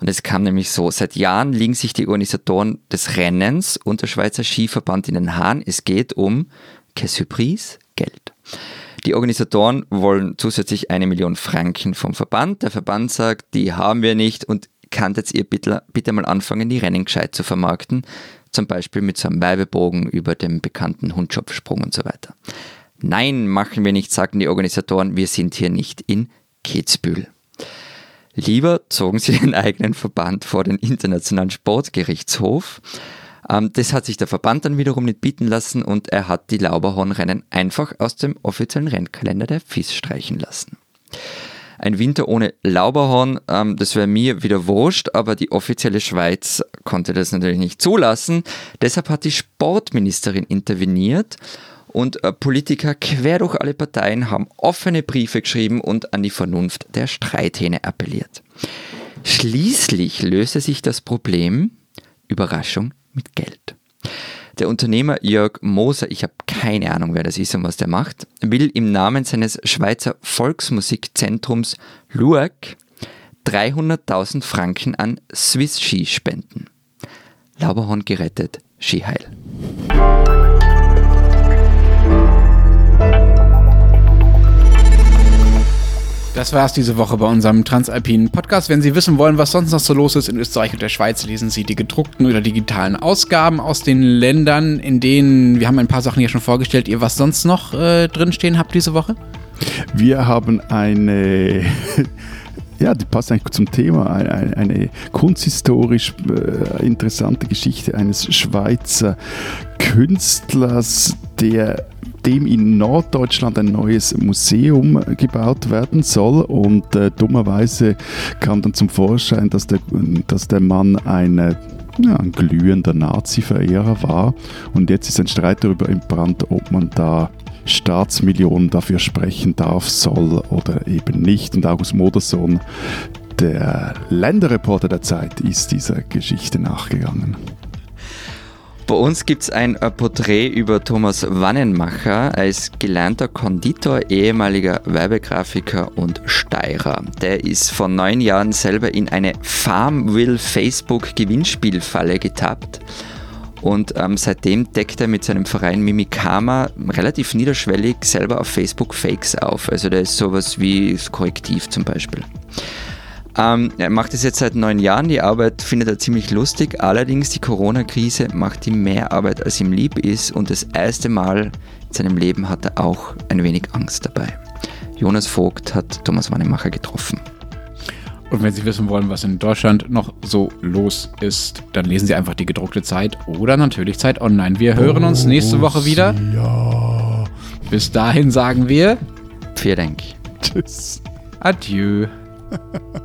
Und es kam nämlich so, seit Jahren liegen sich die Organisatoren des Rennens und der Schweizer Skiverband in den Haaren. Es geht um Surprise, Geld. Die Organisatoren wollen zusätzlich eine Million Franken vom Verband. Der Verband sagt, die haben wir nicht und kann jetzt ihr bitte, bitte mal anfangen, die Rennen gescheit zu vermarkten zum Beispiel mit so einem Weibebogen über dem bekannten Hundschopfsprung und so weiter. Nein, machen wir nicht, sagen die Organisatoren, wir sind hier nicht in Kitzbühel. Lieber zogen sie den eigenen Verband vor den Internationalen Sportgerichtshof. Ähm, das hat sich der Verband dann wiederum nicht bieten lassen und er hat die Lauberhornrennen einfach aus dem offiziellen Rennkalender der FIS streichen lassen. Ein Winter ohne Lauberhorn, ähm, das wäre mir wieder wurscht, aber die offizielle Schweiz konnte das natürlich nicht zulassen. Deshalb hat die Sportministerin interveniert und äh, Politiker quer durch alle Parteien haben offene Briefe geschrieben und an die Vernunft der Streithähne appelliert. Schließlich löste sich das Problem, Überraschung, mit Geld. Der Unternehmer Jörg Moser, ich habe keine Ahnung, wer das ist und was der macht, will im Namen seines Schweizer Volksmusikzentrums LUAC 300.000 Franken an Swiss Ski spenden. Lauberhorn gerettet, Ski Das war es diese Woche bei unserem Transalpinen Podcast. Wenn Sie wissen wollen, was sonst noch so los ist in Österreich und der Schweiz, lesen Sie die gedruckten oder digitalen Ausgaben aus den Ländern, in denen, wir haben ein paar Sachen hier schon vorgestellt, ihr was sonst noch äh, drinstehen habt diese Woche? Wir haben eine ja, die passt eigentlich zum Thema. Eine, eine kunsthistorisch äh, interessante Geschichte eines Schweizer Künstlers, der dem in Norddeutschland ein neues Museum gebaut werden soll. Und äh, dummerweise kam dann zum Vorschein, dass der, dass der Mann eine ja, ein glühender Nazi-Verehrer war. Und jetzt ist ein Streit darüber entbrannt, ob man da Staatsmillionen dafür sprechen darf, soll oder eben nicht. Und August Modersohn, der Länderreporter der Zeit, ist dieser Geschichte nachgegangen. Bei uns gibt es ein Porträt über Thomas Wannenmacher. Er ist gelernter Konditor, ehemaliger Werbegrafiker und Steirer. Der ist vor neun Jahren selber in eine Farmville Facebook Gewinnspielfalle getappt. Und ähm, seitdem deckt er mit seinem Verein Mimikama relativ niederschwellig selber auf Facebook Fakes auf. Also der ist sowas wie das Korrektiv zum Beispiel. Ähm, er macht es jetzt seit neun Jahren. Die Arbeit findet er ziemlich lustig. Allerdings die Corona-Krise macht ihm mehr Arbeit, als ihm lieb ist. Und das erste Mal in seinem Leben hat er auch ein wenig Angst dabei. Jonas Vogt hat Thomas Wannemacher getroffen. Und wenn Sie wissen wollen, was in Deutschland noch so los ist, dann lesen Sie einfach die gedruckte Zeit oder natürlich Zeit online. Wir hören uns nächste Woche wieder. Ja. Bis dahin sagen wir Vielen Dank. Tschüss. Adieu.